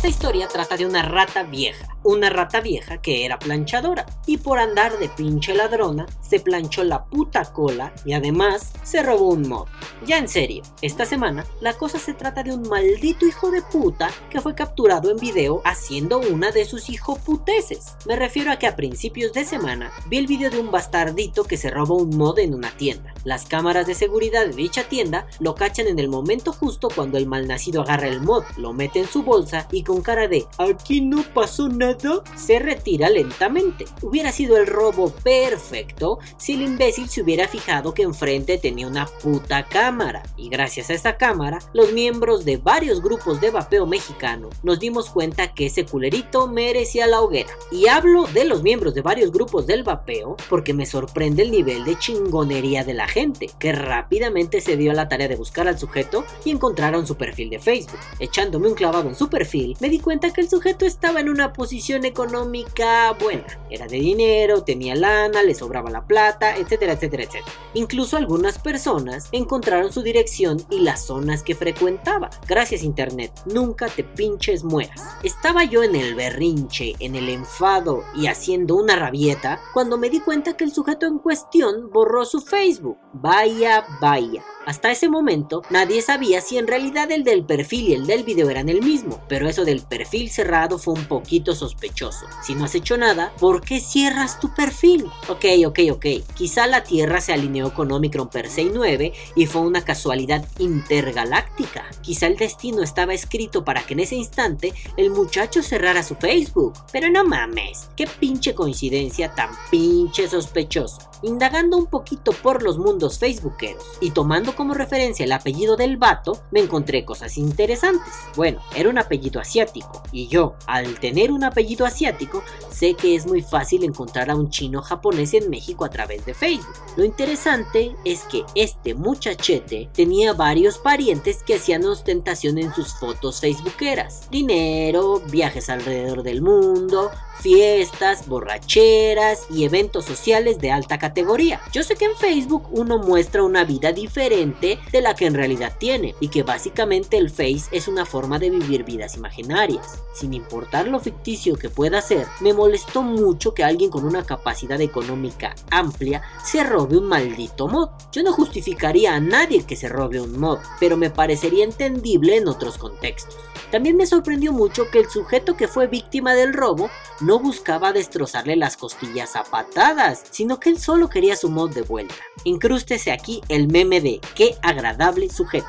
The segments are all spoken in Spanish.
Esta historia trata de una rata vieja, una rata vieja que era planchadora y por andar de pinche ladrona se planchó la puta cola y además se robó un mod. Ya en serio, esta semana la cosa se trata de un maldito hijo de puta que fue capturado en video haciendo una de sus hijoputeces. Me refiero a que a principios de semana vi el video de un bastardito que se robó un mod en una tienda. Las cámaras de seguridad de dicha tienda lo cachan en el momento justo cuando el malnacido agarra el mod, lo mete en su bolsa y con cara de aquí no pasó nada se retira lentamente. Hubiera sido el robo perfecto si el imbécil se hubiera fijado que enfrente tenía una puta cámara. Y gracias a esa cámara, los miembros de varios grupos de vapeo mexicano nos dimos cuenta que ese culerito merecía la hoguera. Y hablo de los miembros de varios grupos del vapeo porque me sorprende el nivel de chingonería de la gente, que rápidamente se dio a la tarea de buscar al sujeto y encontraron su perfil de Facebook. Echándome un clavado en su perfil, me di cuenta que el sujeto estaba en una posición económica buena. Era de dinero, tenía lana, le sobraba la plata, etcétera, etcétera, etcétera. Incluso algunas personas encontraron su dirección y las zonas que frecuentaba. Gracias internet, nunca te pinches mueras. Estaba yo en el berrinche, en el enfado y haciendo una rabieta cuando me di cuenta que el sujeto en cuestión borró su Facebook. Vaya, vaya. Hasta ese momento nadie sabía si en realidad el del perfil y el del video eran el mismo, pero eso del perfil cerrado fue un poquito sospechoso. Si no has hecho nada, ¿por qué cierras tu perfil? Ok, ok, ok. Quizá la Tierra se alineó con Omicron Persei 9 y fue una casualidad intergaláctica. Quizá el destino estaba escrito para que en ese instante el muchacho cerrara su Facebook. Pero no mames, qué pinche coincidencia tan pinche sospechosa. Indagando un poquito por los mundos facebookeros y tomando como referencia el apellido del vato, me encontré cosas interesantes. Bueno, era un apellido asiático y yo, al tener un apellido asiático, sé que es muy fácil encontrar a un chino japonés en México a través de Facebook. Lo interesante es que este muchachete tenía varios parientes que hacían ostentación en sus fotos facebookeras. Dinero, viajes alrededor del mundo, fiestas, borracheras y eventos sociales de alta categoría. Yo sé que en Facebook uno muestra una vida diferente de la que en realidad tiene y que básicamente el Face es una forma de vivir vidas imaginarias. Sin importar lo ficticio que pueda ser, me molestó mucho que alguien con una capacidad económica amplia se robe un maldito mod. Yo no justificaría a nadie que se robe un mod, pero me parecería entendible en otros contextos. También me sorprendió mucho que el sujeto que fue víctima del robo no buscaba destrozarle las costillas a patadas, sino que él solo quería su mod de vuelta. Incrústese aquí el meme de qué agradable sujeto.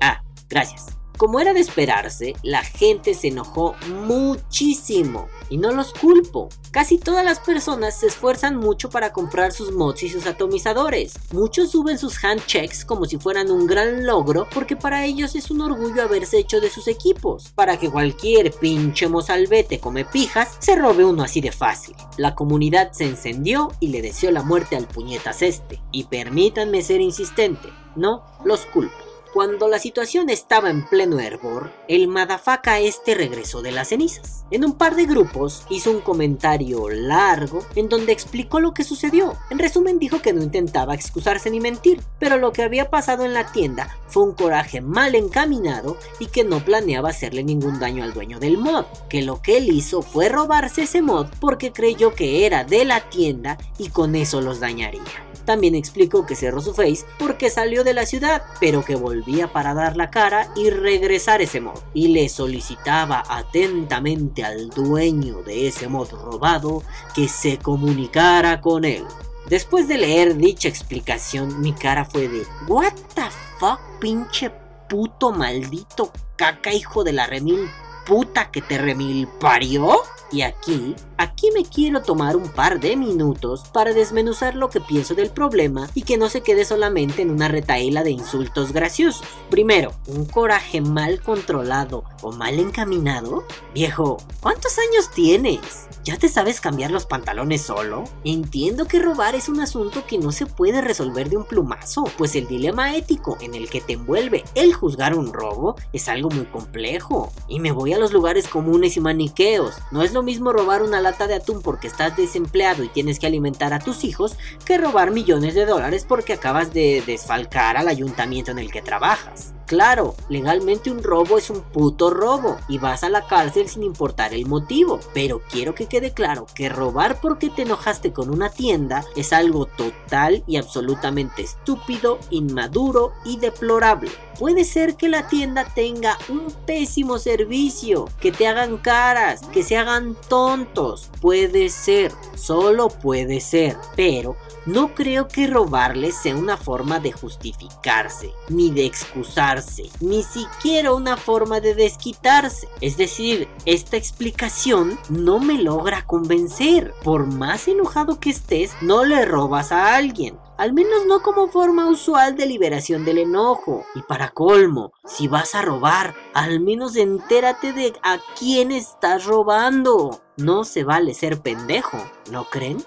Ah, gracias. Como era de esperarse, la gente se enojó muchísimo y no los culpo. Casi todas las personas se esfuerzan mucho para comprar sus mods y sus atomizadores. Muchos suben sus handchecks como si fueran un gran logro porque para ellos es un orgullo haberse hecho de sus equipos, para que cualquier pinche mozalbete come pijas se robe uno así de fácil. La comunidad se encendió y le deseó la muerte al puñetas este. Y permítanme ser insistente, no los culpo. Cuando la situación estaba en pleno hervor, el madafaka este regresó de las cenizas. En un par de grupos hizo un comentario largo en donde explicó lo que sucedió. En resumen dijo que no intentaba excusarse ni mentir, pero lo que había pasado en la tienda fue un coraje mal encaminado y que no planeaba hacerle ningún daño al dueño del mod, que lo que él hizo fue robarse ese mod porque creyó que era de la tienda y con eso los dañaría. También explicó que cerró su face porque salió de la ciudad, pero que volvía para dar la cara y regresar ese mod. Y le solicitaba atentamente al dueño de ese mod robado que se comunicara con él. Después de leer dicha explicación, mi cara fue de What the fuck, pinche puto maldito caca hijo de la remil puta que te remil parió. Y aquí, aquí me quiero tomar un par de minutos para desmenuzar lo que pienso del problema y que no se quede solamente en una retaíla de insultos graciosos. Primero, un coraje mal controlado o mal encaminado. Viejo, ¿cuántos años tienes? ¿Ya te sabes cambiar los pantalones solo? Entiendo que robar es un asunto que no se puede resolver de un plumazo, pues el dilema ético en el que te envuelve el juzgar un robo es algo muy complejo. Y me voy a los lugares comunes y maniqueos. No es lo mismo robar una lata de atún porque estás desempleado y tienes que alimentar a tus hijos que robar millones de dólares porque acabas de desfalcar al ayuntamiento en el que trabajas. Claro, legalmente un robo es un puto robo y vas a la cárcel sin importar el motivo. Pero quiero que quede claro que robar porque te enojaste con una tienda es algo total y absolutamente estúpido, inmaduro y deplorable. Puede ser que la tienda tenga un pésimo servicio, que te hagan caras, que se hagan tontos. Puede ser, solo puede ser. Pero no creo que robarles sea una forma de justificarse, ni de ni siquiera una forma de desquitarse. Es decir, esta explicación no me logra convencer. Por más enojado que estés, no le robas a alguien al menos no como forma usual de liberación del enojo. Y para colmo, si vas a robar, al menos entérate de a quién estás robando. No se vale ser pendejo, ¿no creen?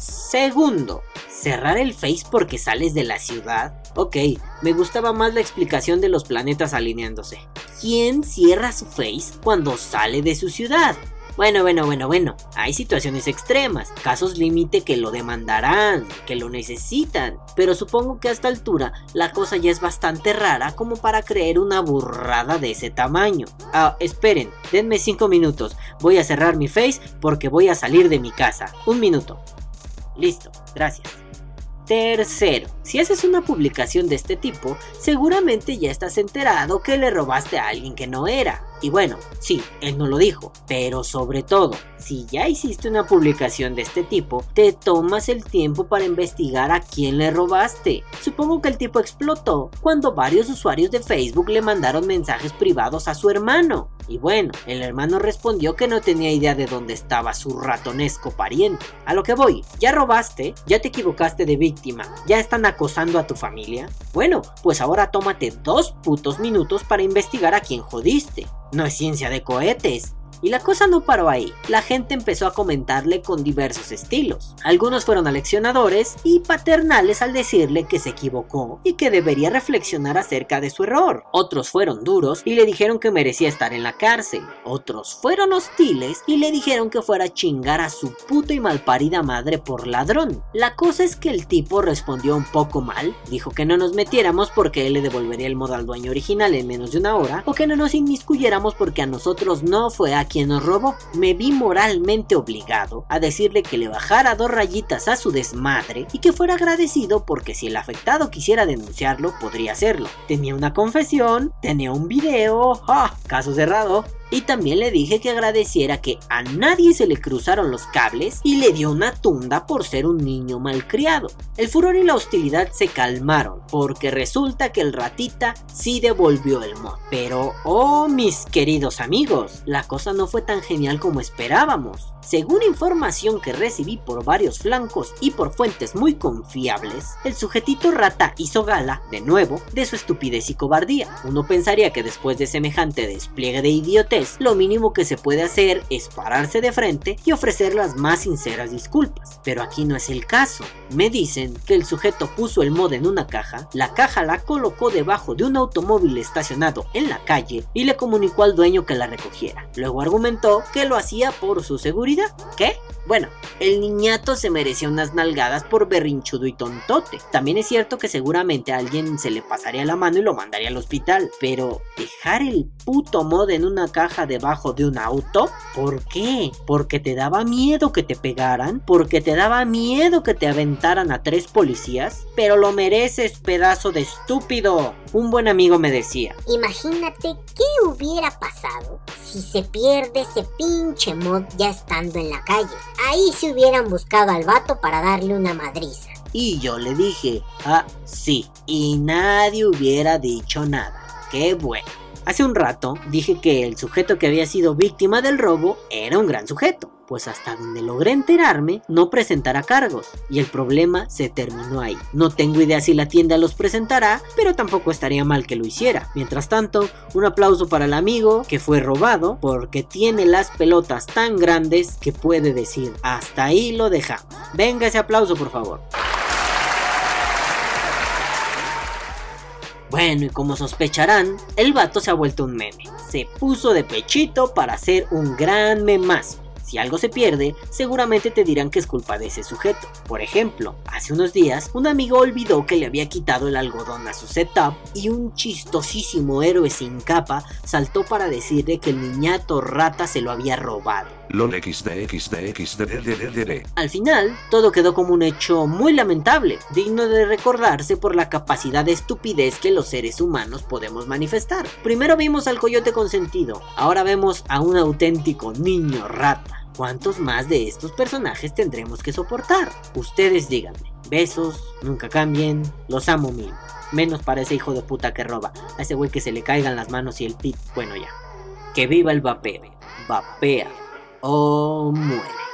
Segundo, cerrar el Face porque sales de la ciudad. Ok, me gustaba más la explicación de los planetas alineándose. ¿Quién cierra su Face cuando sale de su ciudad? Bueno, bueno, bueno, bueno, hay situaciones extremas, casos límite que lo demandarán, que lo necesitan, pero supongo que a esta altura la cosa ya es bastante rara como para creer una burrada de ese tamaño. Ah, esperen, denme 5 minutos, voy a cerrar mi face porque voy a salir de mi casa. Un minuto. Listo, gracias. Tercero, si haces una publicación de este tipo, seguramente ya estás enterado que le robaste a alguien que no era. Y bueno, sí, él no lo dijo, pero sobre todo, si ya hiciste una publicación de este tipo, te tomas el tiempo para investigar a quién le robaste. Supongo que el tipo explotó cuando varios usuarios de Facebook le mandaron mensajes privados a su hermano. Y bueno, el hermano respondió que no tenía idea de dónde estaba su ratonesco pariente. A lo que voy, ¿ya robaste? ¿Ya te equivocaste de víctima? ¿Ya están acosando a tu familia? Bueno, pues ahora tómate dos putos minutos para investigar a quién jodiste. No es ciencia de cohetes. Y la cosa no paró ahí, la gente empezó a comentarle con diversos estilos. Algunos fueron aleccionadores y paternales al decirle que se equivocó y que debería reflexionar acerca de su error. Otros fueron duros y le dijeron que merecía estar en la cárcel. Otros fueron hostiles y le dijeron que fuera a chingar a su puta y malparida madre por ladrón. La cosa es que el tipo respondió un poco mal, dijo que no nos metiéramos porque él le devolvería el modo al dueño original en menos de una hora o que no nos inmiscuyéramos porque a nosotros no fue a quien nos robó, me vi moralmente obligado a decirle que le bajara dos rayitas a su desmadre y que fuera agradecido porque si el afectado quisiera denunciarlo, podría hacerlo. Tenía una confesión, tenía un video, ¡ah! Caso cerrado. Y también le dije que agradeciera que a nadie se le cruzaron los cables y le dio una tunda por ser un niño malcriado. El furor y la hostilidad se calmaron porque resulta que el ratita sí devolvió el mod. Pero, oh mis queridos amigos, la cosa no fue tan genial como esperábamos. Según información que recibí por varios flancos y por fuentes muy confiables, el sujetito rata hizo gala, de nuevo, de su estupidez y cobardía. Uno pensaría que después de semejante despliegue de idiotez, lo mínimo que se puede hacer es pararse de frente y ofrecer las más sinceras disculpas. Pero aquí no es el caso. Me dicen que el sujeto puso el mod en una caja, la caja la colocó debajo de un automóvil estacionado en la calle y le comunicó al dueño que la recogiera. Luego argumentó que lo hacía por su seguridad ¿Qué? Bueno, el niñato se merecía unas nalgadas por berrinchudo y tontote. También es cierto que seguramente a alguien se le pasaría la mano y lo mandaría al hospital. Pero dejar el puto mod en una caja debajo de un auto, ¿por qué? ¿Porque te daba miedo que te pegaran? ¿Porque te daba miedo que te aventaran a tres policías? Pero lo mereces, pedazo de estúpido. Un buen amigo me decía. Imagínate qué hubiera pasado si se pierde ese pinche mod ya estando en la calle. Ahí se hubieran buscado al vato para darle una madriza. Y yo le dije, ah, sí, y nadie hubiera dicho nada. Qué bueno. Hace un rato dije que el sujeto que había sido víctima del robo era un gran sujeto pues hasta donde logré enterarme, no presentará cargos, y el problema se terminó ahí. No tengo idea si la tienda los presentará, pero tampoco estaría mal que lo hiciera. Mientras tanto, un aplauso para el amigo que fue robado, porque tiene las pelotas tan grandes que puede decir, hasta ahí lo dejamos. Venga ese aplauso, por favor. Bueno, y como sospecharán, el vato se ha vuelto un meme. Se puso de pechito para hacer un gran memazo Si algo se pierde, seguramente te dirán que es culpa de ese sujeto. Por ejemplo, hace unos días, un amigo olvidó que le había quitado el algodón a su setup y un chistosísimo héroe sin capa saltó para decirle que el niñato rata se lo había robado. Al final, todo quedó como un hecho muy lamentable, digno de recordarse por la capacidad de estupidez que los seres humanos podemos manifestar. Primero vimos al coyote consentido, ahora vemos a un auténtico niño rata. ¿Cuántos más de estos personajes tendremos que soportar? Ustedes díganme. Besos, nunca cambien, los amo mil. Menos para ese hijo de puta que roba, a ese güey que se le caigan las manos y el pit. Bueno ya. Que viva el vapeo. Vapea Oh, o muere.